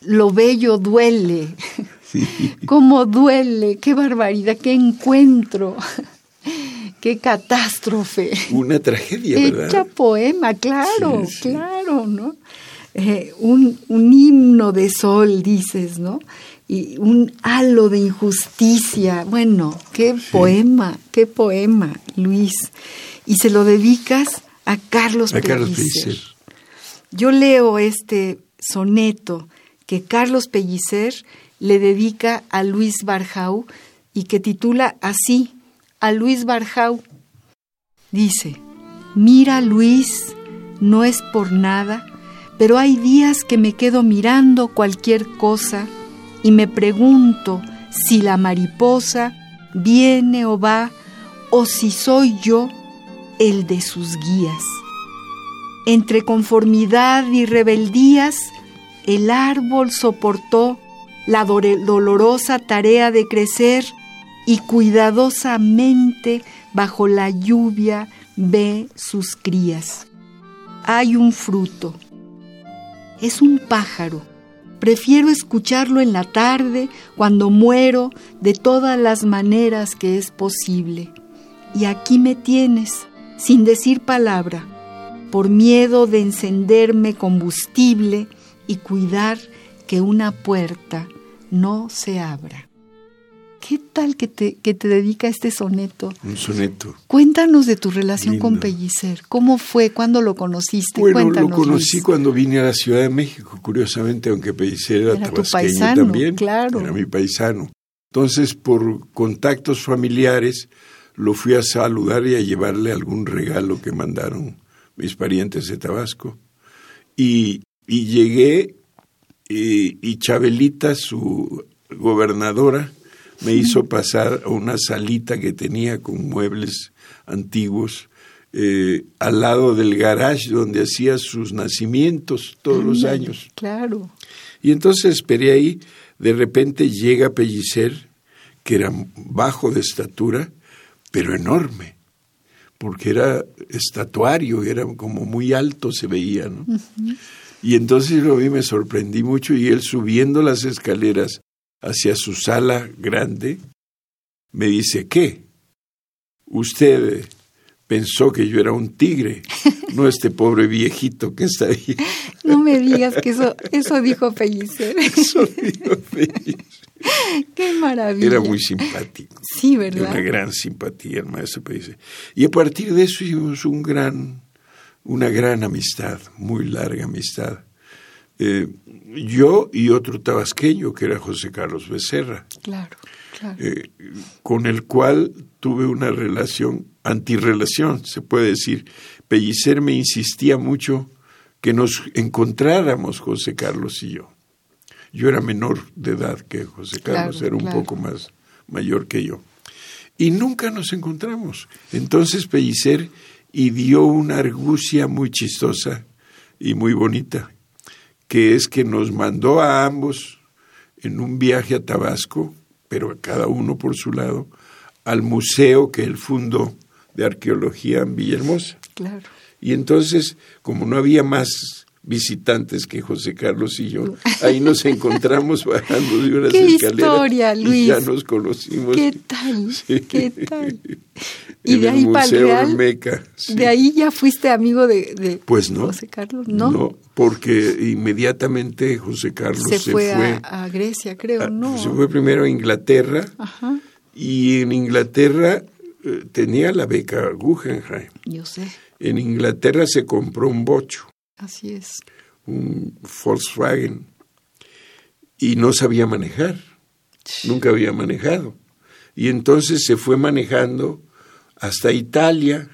Lo bello duele. Sí. ¿Cómo duele? ¡Qué barbaridad! ¡Qué encuentro! qué catástrofe. Una tragedia, ¿verdad? Hecha poema, claro, claro, ¿no? Eh, un, un, himno de sol, dices, ¿no? Y un halo de injusticia. Bueno, qué poema, qué poema, Luis. Y se lo dedicas a Carlos a Carlos Pellicer. Yo leo este soneto que Carlos Pellicer le dedica a Luis Barjau y que titula así, a Luis Barjau. Dice, mira Luis, no es por nada, pero hay días que me quedo mirando cualquier cosa y me pregunto si la mariposa viene o va o si soy yo el de sus guías. Entre conformidad y rebeldías, el árbol soportó la dolorosa tarea de crecer y cuidadosamente bajo la lluvia ve sus crías. Hay un fruto. Es un pájaro. Prefiero escucharlo en la tarde cuando muero de todas las maneras que es posible. Y aquí me tienes, sin decir palabra, por miedo de encenderme combustible y cuidar que una puerta no se abra. ¿Qué tal que te, que te dedica este soneto? Un soneto. Cuéntanos de tu relación con Pellicer. ¿Cómo fue? ¿Cuándo lo conociste? Bueno, Cuéntanos, lo conocí Luis. cuando vine a la Ciudad de México, curiosamente, aunque Pellicer era, Era tu tabasqueño paisano, también. claro. Era mi paisano. Entonces, por contactos familiares, lo fui a saludar y a llevarle algún regalo que mandaron mis parientes de Tabasco. Y, y llegué y, y Chabelita, su gobernadora, me hizo pasar a una salita que tenía con muebles antiguos eh, al lado del garage donde hacía sus nacimientos todos los años. Claro. Y entonces esperé ahí, de repente llega Pellicer, que era bajo de estatura, pero enorme, porque era estatuario, era como muy alto se veía, ¿no? Y entonces lo vi, me sorprendí mucho y él subiendo las escaleras hacia su sala grande, me dice, ¿qué? Usted pensó que yo era un tigre, no este pobre viejito que está ahí. No me digas que eso, eso dijo Pellicer. Eso dijo Pellicer. Qué maravilla. Era muy simpático. Sí, De ¿verdad? una gran simpatía el maestro Pellicer. Y a partir de eso hicimos un gran, una gran amistad, muy larga amistad. Eh, yo y otro tabasqueño, que era José Carlos Becerra, Claro, claro. eh, con el cual tuve una relación, antirrelación, se puede decir. Pellicer me insistía mucho que nos encontráramos, José Carlos y yo. Yo era menor de edad que José Carlos, Claro, era un claro. poco más mayor que yo. Y nunca nos encontramos. Entonces Pellicer dio una argucia muy chistosa y muy bonita, que es que nos mandó a ambos en un viaje a Tabasco, pero a cada uno por su lado, al museo que él fundó de arqueología en Villahermosa. Claro. Y entonces, como no había más visitantes que José Carlos y yo, ahí nos encontramos bajando de unas ¡Qué escaleras historia, y Luis! ya nos conocimos. ¿Qué tal? Sí. ¿Qué tal? Y en de el ahí para Museo Real, Olmeca, sí. de ahí ya fuiste amigo de, de Pues no. José Carlos, ¿no? No, porque inmediatamente José Carlos se, se, fue, fue A, a Grecia, creo, a- ¿no? se fue primero a Inglaterra Ajá, y en Inglaterra eh, tenía la beca Guggenheim. yo sé, En Inglaterra se compró un bocho, así es. un Volkswagen, y no sabía manejar, nunca había manejado. Y entonces se fue manejando hasta Italia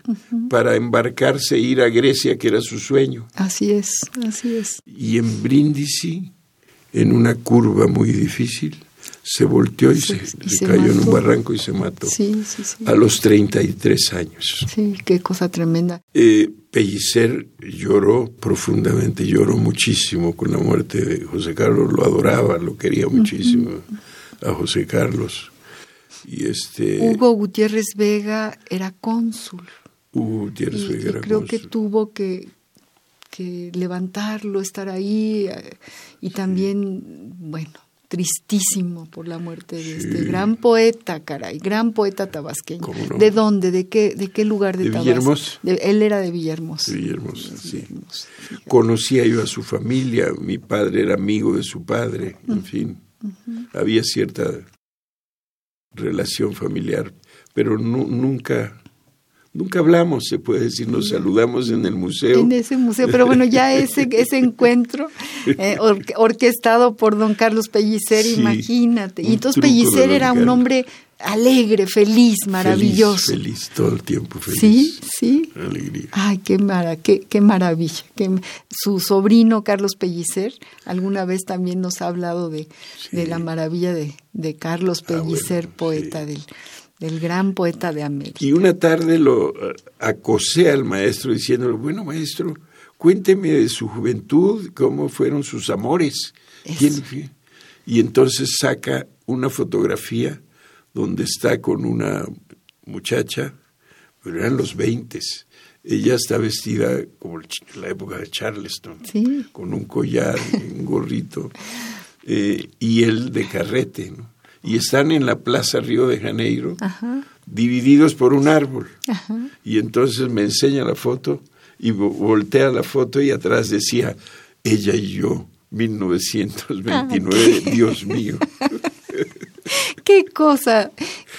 para embarcarse e ir a Grecia, que era su sueño. Así es, así es. Y en Brindisi, en una curva muy difícil, se volteó y, Se- se, y se cayó en un barranco y se mató. Sí, sí, sí. A los 33 años. Sí, qué cosa tremenda. Eh, Pellicer lloró profundamente, lloró muchísimo con la muerte de José Carlos, lo adoraba, lo quería muchísimo a José Carlos. Y este Hugo Gutiérrez Vega era cónsul Hugo Gutiérrez y, Vega y era creo que cónsul. tuvo que, que levantarlo, estar ahí eh, y también, bueno, tristísimo por la muerte de este gran poeta, caray, gran poeta tabasqueño. ¿De dónde? ¿De qué, de qué lugar de, De Tabasco? De- él era de Villahermosa. De Villahermosa, sí. Villahermosa. Conocía yo a su familia, mi padre era amigo de su padre, en fin, había cierta relación familiar, pero nu- nunca, nunca hablamos, se puede decir, nos saludamos en el museo. En ese museo, pero bueno, ya ese, ese encuentro eh, or- orquestado por don Carlos Pellicer, Sí, imagínate. Y entonces Pellicer era un hombre alegre, feliz, maravilloso. Feliz, feliz, todo el tiempo feliz. Sí, sí. Alegría. Ay, qué, mara, qué, qué maravilla. Qué- su sobrino Carlos Pellicer alguna vez también nos ha hablado de, de la maravilla de, de Carlos Ah, bueno, Pellicer, poeta del, del gran poeta de América. Y una tarde lo eh, acosé al maestro diciéndole, bueno maestro, cuénteme de su juventud, cómo fueron sus amores. ¿Quién fue?". Y entonces saca una fotografía donde está con una muchacha, pero eran los veintes. Ella está vestida como la época de Charleston, Sí. con un collar, un gorrito, eh, y él de carrete, ¿no? Y están en la Plaza Río de Janeiro, Ajá. divididos por un árbol. Ajá. Y entonces me enseña la foto y vo- voltea la foto y atrás decía, ella y yo, 1929, Dios mío. Qué cosa,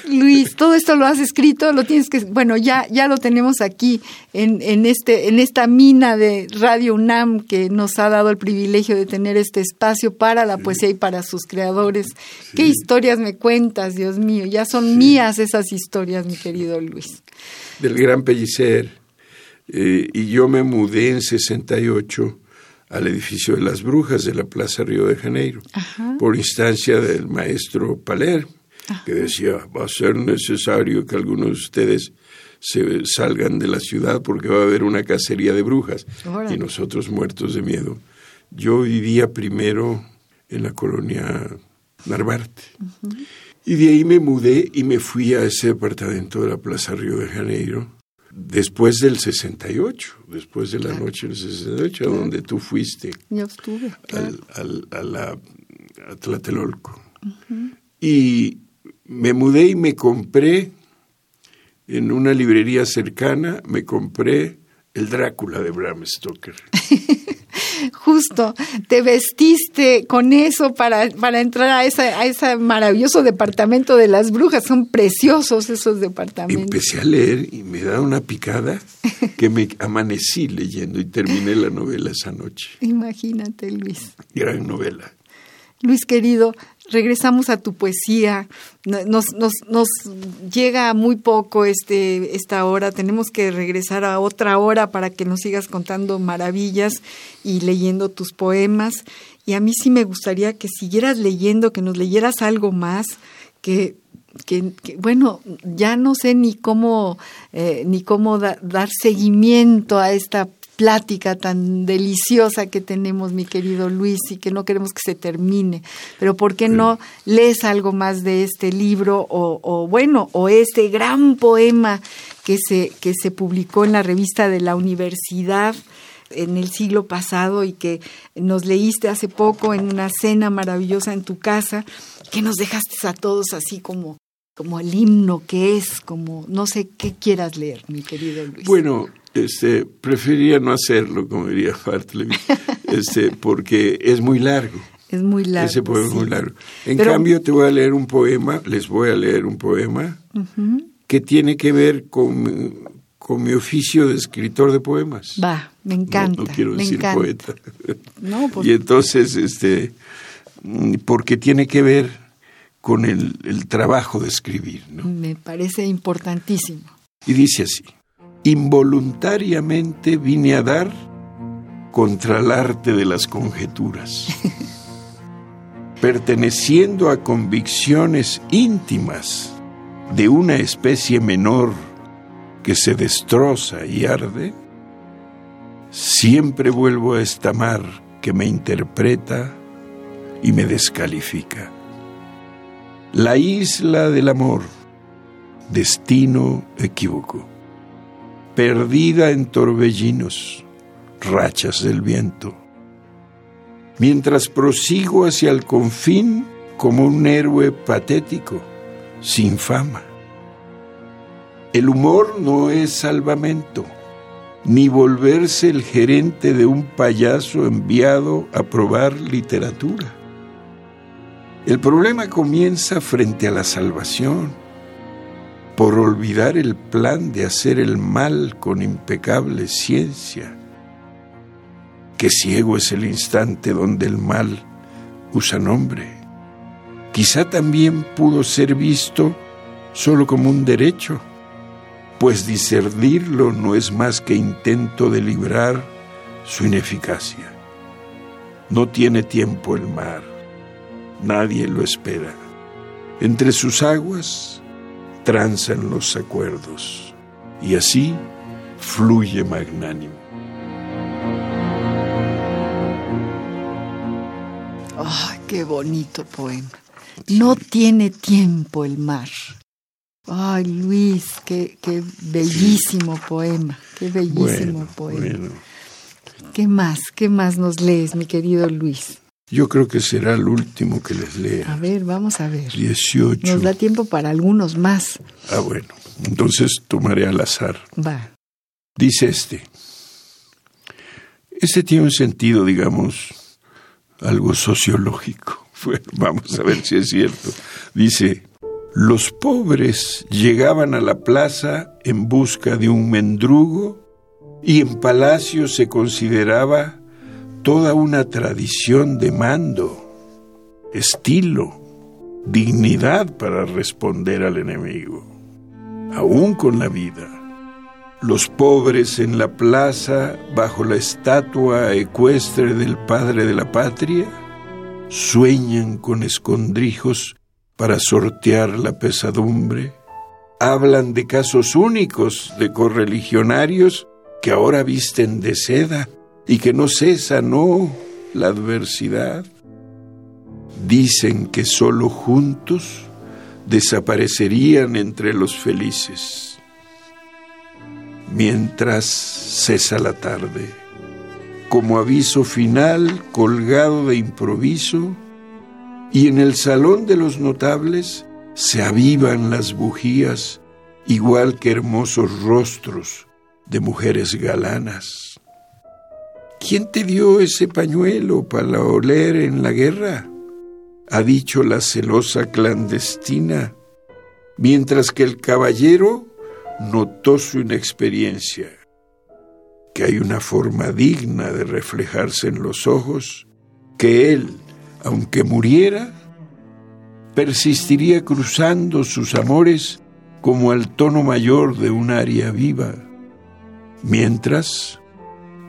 Luis, todo esto lo has escrito, lo tienes que, bueno, ya, ya lo tenemos aquí en, en, este, en esta mina de Radio UNAM que nos ha dado el privilegio de tener este espacio para la poesía y para sus creadores. ¿Qué historias me cuentas, Dios mío? Ya son mías esas historias, mi querido Luis. Del gran Pellicer. Eh, y yo me mudé en 68 al edificio de las brujas de la Plaza Río de Janeiro, por instancia del maestro Paler que decía, va a ser necesario que algunos de ustedes se salgan de la ciudad porque va a haber una cacería de brujas y nosotros muertos de miedo. Yo vivía primero en la colonia Narvarte y de ahí me mudé y me fui a ese departamento de la Plaza Río de Janeiro después del 68, después de la noche del 68, a donde tú fuiste. Yo estuve. Al, a la Tlatelolco. Y me mudé y me compré en una librería cercana, me compré el Drácula de Bram Stoker. Justo, te vestiste con eso para, para entrar a, esa, a ese maravilloso departamento de las brujas. Son preciosos esos departamentos. Empecé a leer y me da una picada que me amanecí leyendo y terminé la novela esa noche. Imagínate, Luis. Gran novela. Luis querido, regresamos a tu poesía. Nos, nos, nos llega muy poco este, esta hora. Tenemos que regresar a otra hora para que nos sigas contando maravillas y leyendo tus poemas. Y a mí sí me gustaría que siguieras leyendo, que nos leyeras algo más, que que, bueno, ya no sé ni cómo, eh, ni cómo dar seguimiento a esta plática tan deliciosa que tenemos, mi querido Luis, y que no queremos que se termine. Pero ¿por qué no lees algo más de este libro o, o bueno, o este gran poema que se, que se publicó en la revista de la universidad? en el siglo pasado y que nos leíste hace poco en una cena maravillosa en tu casa, que nos dejaste a todos así como como el himno que es, como no sé qué quieras leer, mi querido Luis. Bueno, este, preferiría no hacerlo, como diría Bartleby, este, porque es muy largo. Es muy largo. Ese poema es muy largo. En cambio, te voy a leer un poema, les voy a leer un poema que tiene que ver con, con, mi oficio de escritor de poemas. Va, me encanta. No, quiero me decir encanta. poeta. No, pues, y entonces, este, porque tiene que ver con el, el trabajo de escribir. ¿no? Me parece importantísimo. Y dice así involuntariamente vine a dar contra el arte de las conjeturas, perteneciendo a convicciones íntimas de una especie menor que se destroza y arde, siempre vuelvo a esta mar que me interpreta y me descalifica. La isla del amor, destino equívoco perdida en torbellinos, rachas del viento. Mientras prosigo hacia el confín como un héroe patético, sin fama. El humor no es salvamento, ni volverse el gerente de un payaso enviado a probar literatura. El problema comienza frente a la salvación por olvidar el plan de hacer el mal con impecable ciencia. Qué ciego es el instante donde el mal usa nombre. Quizá también pudo ser visto solo como un derecho, pues discernirlo no es más que intento de librar su ineficacia. No tiene tiempo el mar, nadie lo espera. Entre sus aguas tranzan los acuerdos y así fluye magnánimo. ¡Ay, qué bonito poema! No tiene tiempo el mar. Ay, Luis, qué, qué bellísimo poema, qué bellísimo poema. Bueno. ¿Qué más? ¿Qué más nos lees, mi querido Luis? Yo creo que será el último que les lea. A ver, vamos a ver. 18. Nos da tiempo para algunos más. Ah, bueno. Entonces tomaré al azar. Va. Dice este. Este tiene un sentido, digamos, algo sociológico. Bueno, vamos a ver si es cierto. Dice, Los pobres llegaban a la plaza en busca de un mendrugo y en palacio se consideraba toda una tradición de mando, estilo, dignidad para responder al enemigo, aún con la vida. Los pobres en la plaza, bajo la estatua ecuestre del padre de la patria, sueñan con escondrijos para sortear la pesadumbre, hablan de casos únicos de correligionarios que ahora visten de seda y que no cesa, no, la adversidad. Dicen que solo juntos desaparecerían entre los felices. Mientras cesa la tarde, como aviso final colgado de improviso, y en el salón de los notables se avivan las bujías, igual que hermosos rostros de mujeres galanas. ¿Quién te dio ese pañuelo para oler en la guerra? ha dicho la celosa clandestina, mientras que el caballero notó su inexperiencia, que hay una forma digna de reflejarse en los ojos, que él, aunque muriera, persistiría cruzando sus amores como al tono mayor de un aria viva, mientras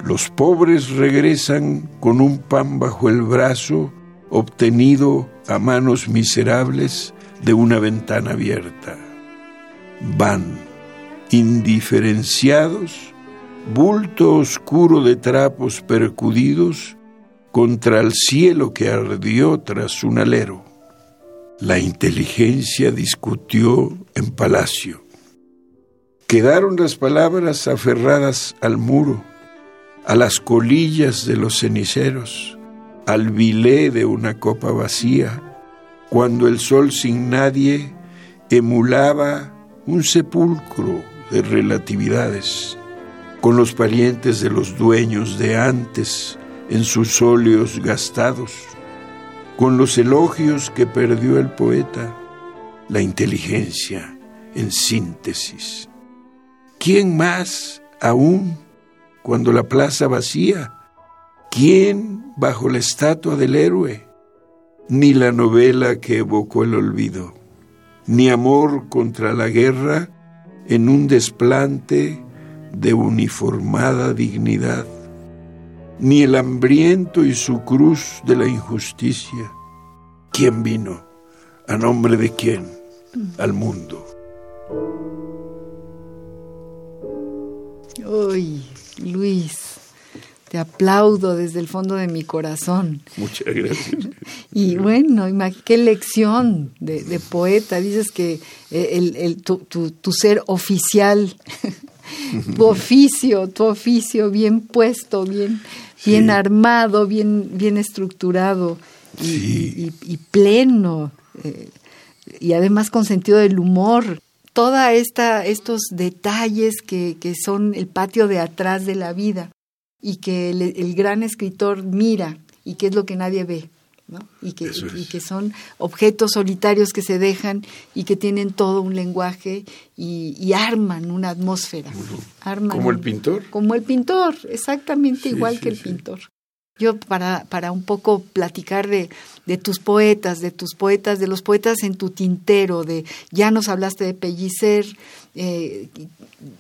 los pobres regresan con un pan bajo el brazo obtenido a manos miserables de una ventana abierta. Van, indiferenciados, bulto oscuro de trapos percudidos, contra el cielo que ardió tras un alero. La inteligencia discutió en palacio. Quedaron las palabras aferradas al muro, a las colillas de los ceniceros, al bilé de una copa vacía, cuando el sol sin nadie emulaba un sepulcro de relatividades, con los parientes de los dueños de antes, en sus óleos gastados, con los elogios que perdió el poeta, la inteligencia en síntesis. ¿Quién más aún cuando la plaza vacía? ¿Quién bajo la estatua del héroe? Ni la novela que evocó el olvido, ni amor contra la guerra en un desplante de uniformada dignidad ni el hambriento y su cruz de la injusticia. ¿Quién vino? ¿A nombre de quién? Al mundo. Uy, Luis, te aplaudo desde el fondo de mi corazón. Muchas gracias. y bueno, qué lección de, poeta. Dices que eh, el, tu, tu ser oficial tu oficio, tu oficio bien puesto, bien, bien armado, bien, bien estructurado y, pleno, eh, y además con sentido del humor. Toda esta, estos detalles que, que son el patio de atrás de la vida y que el gran escritor mira y que es lo que nadie ve y, que, y que son objetos solitarios que se dejan y que tienen todo un lenguaje y, arman una atmósfera. como el pintor. Como el pintor, exactamente igual que el pintor. Yo para, para un poco platicar de, de tus poetas, de tus poetas, de los poetas en tu tintero, de ya nos hablaste de Pellicer, eh,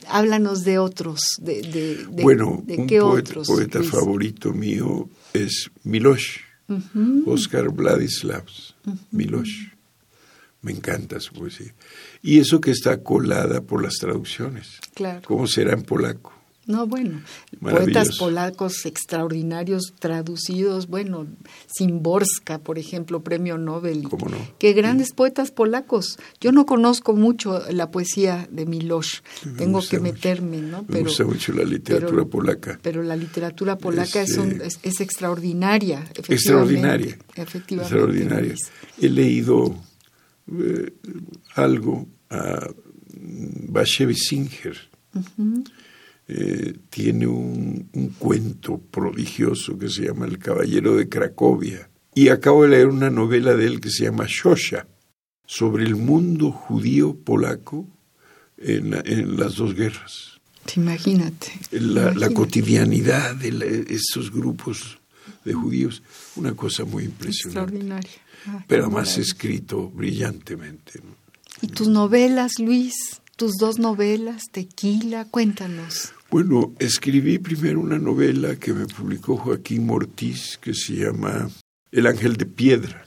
háblanos de otros, de, de, bueno, un poeta, poeta favorito mío es Milosh. Oscar Vladislavs, Miloš. Me encanta su poesía. Y eso que está colada por las traducciones. Claro. ¿Cómo será en polaco? No, bueno, poetas polacos extraordinarios traducidos, bueno, Simborska, por ejemplo, premio Nobel. ¿Cómo no? Qué grandes poetas polacos. Yo no conozco mucho la poesía de Miloš, tengo que meterme, ¿no? Pero, me gusta mucho la literatura polaca. Pero la literatura polaca es, es, extraordinaria, Extraordinaria. Efectivamente. Extraordinaria. He leído eh, algo a Bashevi Singer. Eh, tiene un, cuento prodigioso que se llama El Caballero de Cracovia. Y acabo de leer una novela de él que se llama Shosha, sobre el mundo judío polaco en, las dos guerras. Imagínate. La, cotidianidad de esos grupos de judíos, una cosa muy impresionante. Extraordinaria. Ah, Pero además escrito brillantemente. ¿Y tus novelas, Luis? Tus dos novelas, Tequila, cuéntanos. Bueno, escribí primero una novela que me publicó Joaquín Mortiz que se llama El ángel de piedra.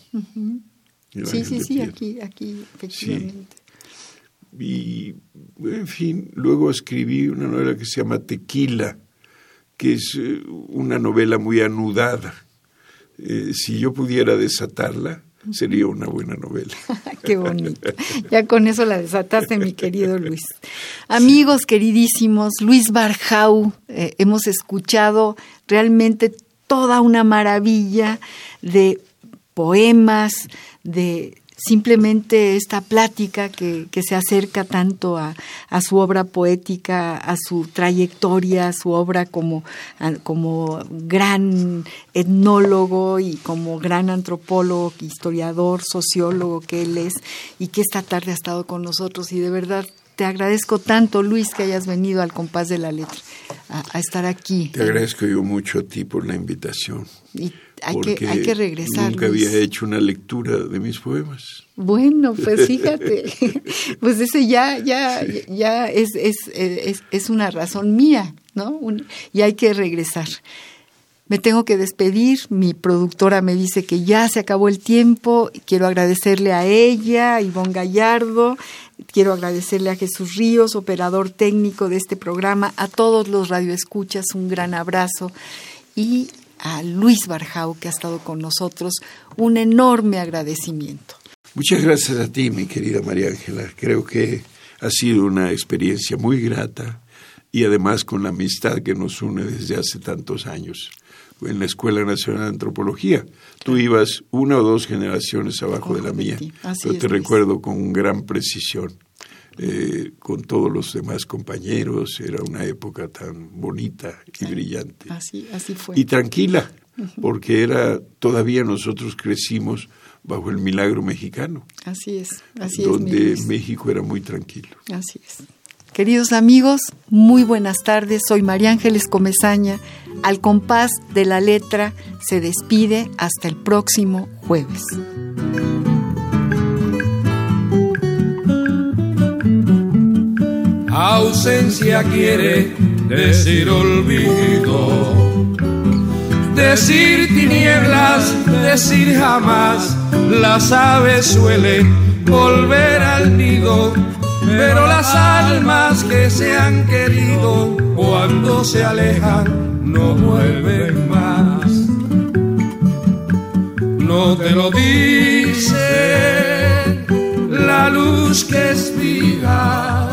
Sí, sí, sí, aquí, aquí, efectivamente. Y, en fin, luego escribí una novela que se llama Tequila, que es eh, una novela muy anudada. Eh, si yo pudiera desatarla, sería una buena novela. Qué bonito. Ya con eso la desataste, mi querido Luis. Amigos queridísimos, Luis Barjau, eh, hemos escuchado realmente toda una maravilla de poemas, de simplemente esta plática que, se acerca tanto a, su obra poética, a su trayectoria, a su obra como, como gran etnólogo y como gran antropólogo, historiador, sociólogo que él es y que esta tarde ha estado con nosotros y de verdad te agradezco tanto, Luis, que hayas venido al compás de la letra a, estar aquí. Te agradezco yo mucho a ti por la invitación. Y hay, que, hay que regresar. Nunca había hecho una lectura de mis poemas. Bueno, pues fíjate, pues ese ya, ya, ya es, es, es, es una razón mía, ¿no? y hay que regresar. Me tengo que despedir, mi productora me dice que ya se acabó el tiempo, quiero agradecerle a ella, a Ivonne Gallardo, quiero agradecerle a Jesús Ríos, operador técnico de este programa, a todos los radioescuchas, un gran abrazo y a Luis Barjau, que ha estado con nosotros, un enorme agradecimiento. Muchas gracias a ti, mi querida María Ángela. Creo que ha sido una experiencia muy grata y además con la amistad que nos une desde hace tantos años en la Escuela Nacional de Antropología. Tú ibas una o dos generaciones abajo de la mía, pero te recuerdo con gran precisión. Eh, con todos los demás compañeros, era una época tan bonita y brillante. Así, así fue. Y tranquila, porque era, todavía nosotros crecimos bajo el milagro mexicano. Así es, así donde México era muy tranquilo. Así es. Queridos amigos, muy buenas tardes. Soy María Ángeles Comezaña. Al compás de la letra se despide hasta el próximo jueves. Ausencia quiere decir olvido, decir tinieblas, decir jamás. Las aves suelen volver al nido pero las almas que se han querido cuando se alejan no vuelven más. No te lo dice la luz que sombra